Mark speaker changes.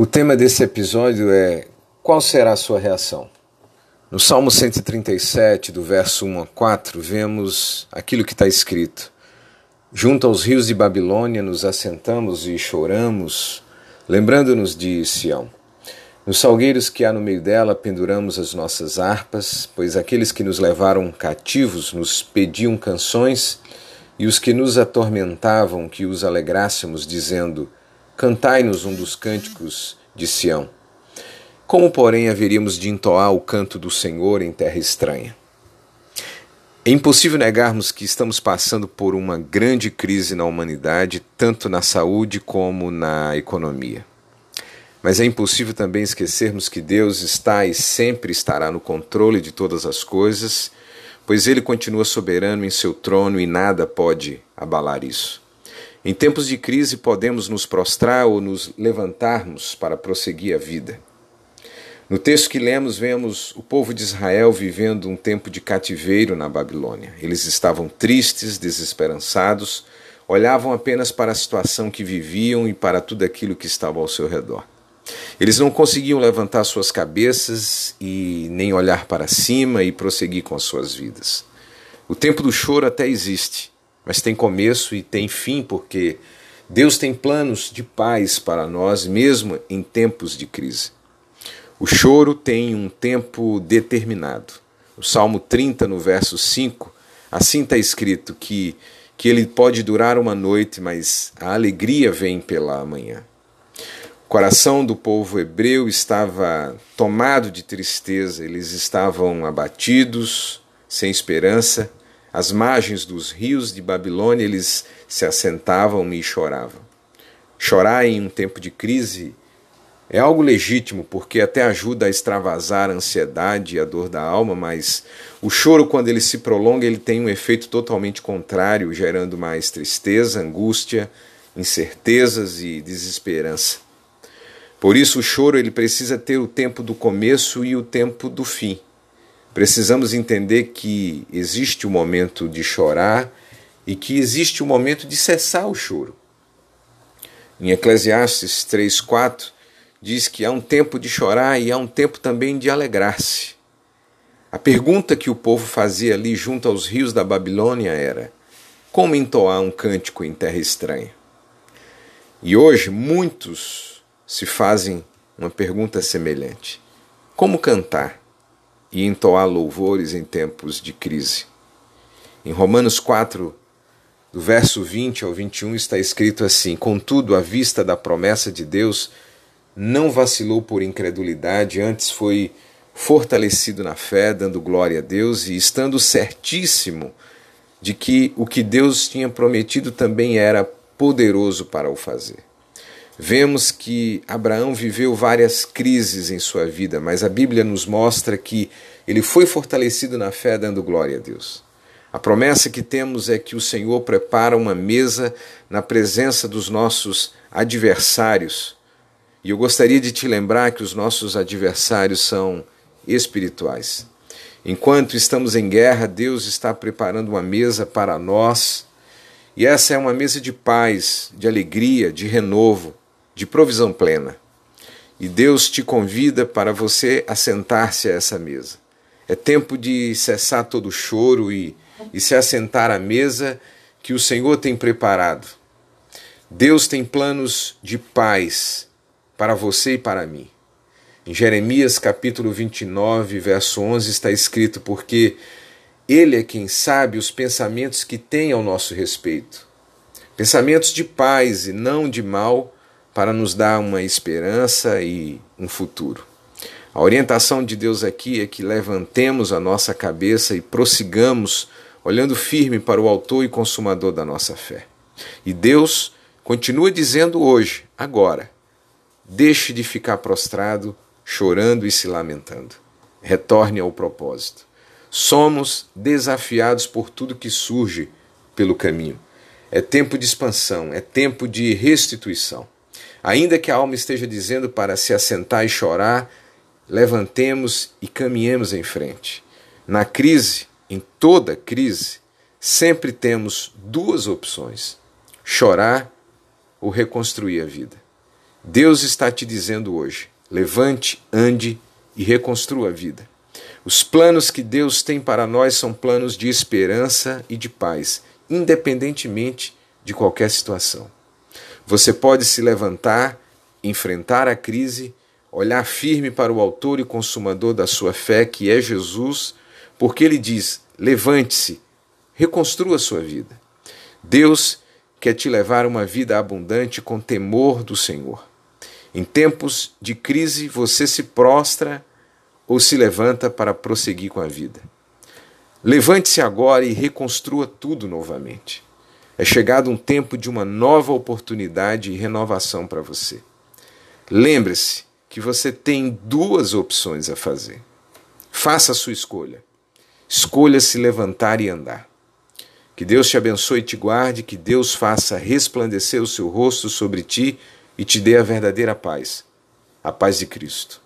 Speaker 1: O tema desse episódio é Qual será a sua reação? No Salmo 137, do verso 1 a 4, vemos aquilo que está escrito: Junto aos rios de Babilônia nos assentamos e choramos, lembrando-nos de Sião. Nos salgueiros que há no meio dela penduramos as nossas harpas, pois aqueles que nos levaram cativos nos pediam canções e os que nos atormentavam que os alegrássemos, dizendo: Cantai-nos um dos cânticos de Sião. Como, porém, haveríamos de entoar o canto do Senhor em terra estranha? É impossível negarmos que estamos passando por uma grande crise na humanidade, tanto na saúde como na economia. Mas é impossível também esquecermos que Deus está e sempre estará no controle de todas as coisas, pois Ele continua soberano em seu trono e nada pode abalar isso. Em tempos de crise, podemos nos prostrar ou nos levantarmos para prosseguir a vida. No texto que lemos, vemos o povo de Israel vivendo um tempo de cativeiro na Babilônia. Eles estavam tristes, desesperançados, olhavam apenas para a situação que viviam e para tudo aquilo que estava ao seu redor. Eles não conseguiam levantar suas cabeças e nem olhar para cima e prosseguir com as suas vidas. O tempo do choro até existe, mas tem começo e tem fim, porque Deus tem planos de paz para nós, mesmo em tempos de crise. O choro tem um tempo determinado. O Salmo 30, no verso 5, assim está escrito que, que ele pode durar uma noite, mas a alegria vem pela manhã. O coração do povo hebreu estava tomado de tristeza, eles estavam abatidos, sem esperança às margens dos rios de Babilônia, eles se assentavam e choravam. Chorar em um tempo de crise é algo legítimo, porque até ajuda a extravasar a ansiedade e a dor da alma, mas o choro, quando ele se prolonga, ele tem um efeito totalmente contrário, gerando mais tristeza, angústia, incertezas e desesperança. Por isso, o choro ele precisa ter o tempo do começo e o tempo do fim. Precisamos entender que existe o momento de chorar e que existe o momento de cessar o choro. Em Eclesiastes 3:4 diz que há um tempo de chorar e há um tempo também de alegrar-se. A pergunta que o povo fazia ali junto aos rios da Babilônia era: como entoar um cântico em terra estranha? E hoje muitos se fazem uma pergunta semelhante: como cantar? E entoar louvores em tempos de crise. Em Romanos 4, do verso 20 ao 21, está escrito assim: Contudo, à vista da promessa de Deus, não vacilou por incredulidade, antes foi fortalecido na fé, dando glória a Deus e estando certíssimo de que o que Deus tinha prometido também era poderoso para o fazer. Vemos que Abraão viveu várias crises em sua vida, mas a Bíblia nos mostra que ele foi fortalecido na fé, dando glória a Deus. A promessa que temos é que o Senhor prepara uma mesa na presença dos nossos adversários. E eu gostaria de te lembrar que os nossos adversários são espirituais. Enquanto estamos em guerra, Deus está preparando uma mesa para nós. E essa é uma mesa de paz, de alegria, de renovo de provisão plena. E Deus te convida para você assentar-se a essa mesa. É tempo de cessar todo o choro e, e se assentar à mesa que o Senhor tem preparado. Deus tem planos de paz para você e para mim. Em Jeremias capítulo 29, verso 11 está escrito: Porque Ele é quem sabe os pensamentos que tem ao nosso respeito. Pensamentos de paz e não de mal, para nos dar uma esperança e um futuro. A orientação de Deus aqui é que levantemos a nossa cabeça e prossigamos olhando firme para o Autor e Consumador da nossa fé. E Deus continua dizendo hoje, agora, deixe de ficar prostrado, chorando e se lamentando. Retorne ao propósito. Somos desafiados por tudo que surge pelo caminho. É tempo de expansão, é tempo de restituição. Ainda que a alma esteja dizendo para se assentar e chorar, levantemos e caminhemos em frente. Na crise, em toda crise, sempre temos duas opções: chorar ou reconstruir a vida. Deus está te dizendo hoje: levante, ande e reconstrua a vida. Os planos que Deus tem para nós são planos de esperança e de paz, independentemente de qualquer situação. Você pode se levantar, enfrentar a crise, olhar firme para o Autor e Consumador da sua fé, que é Jesus, porque ele diz: levante-se, reconstrua sua vida. Deus quer te levar uma vida abundante com temor do Senhor. Em tempos de crise, você se prostra ou se levanta para prosseguir com a vida. Levante-se agora e reconstrua tudo novamente. É chegado um tempo de uma nova oportunidade e renovação para você. Lembre-se que você tem duas opções a fazer. Faça a sua escolha. Escolha se levantar e andar. Que Deus te abençoe e te guarde, que Deus faça resplandecer o seu rosto sobre ti e te dê a verdadeira paz, a paz de Cristo.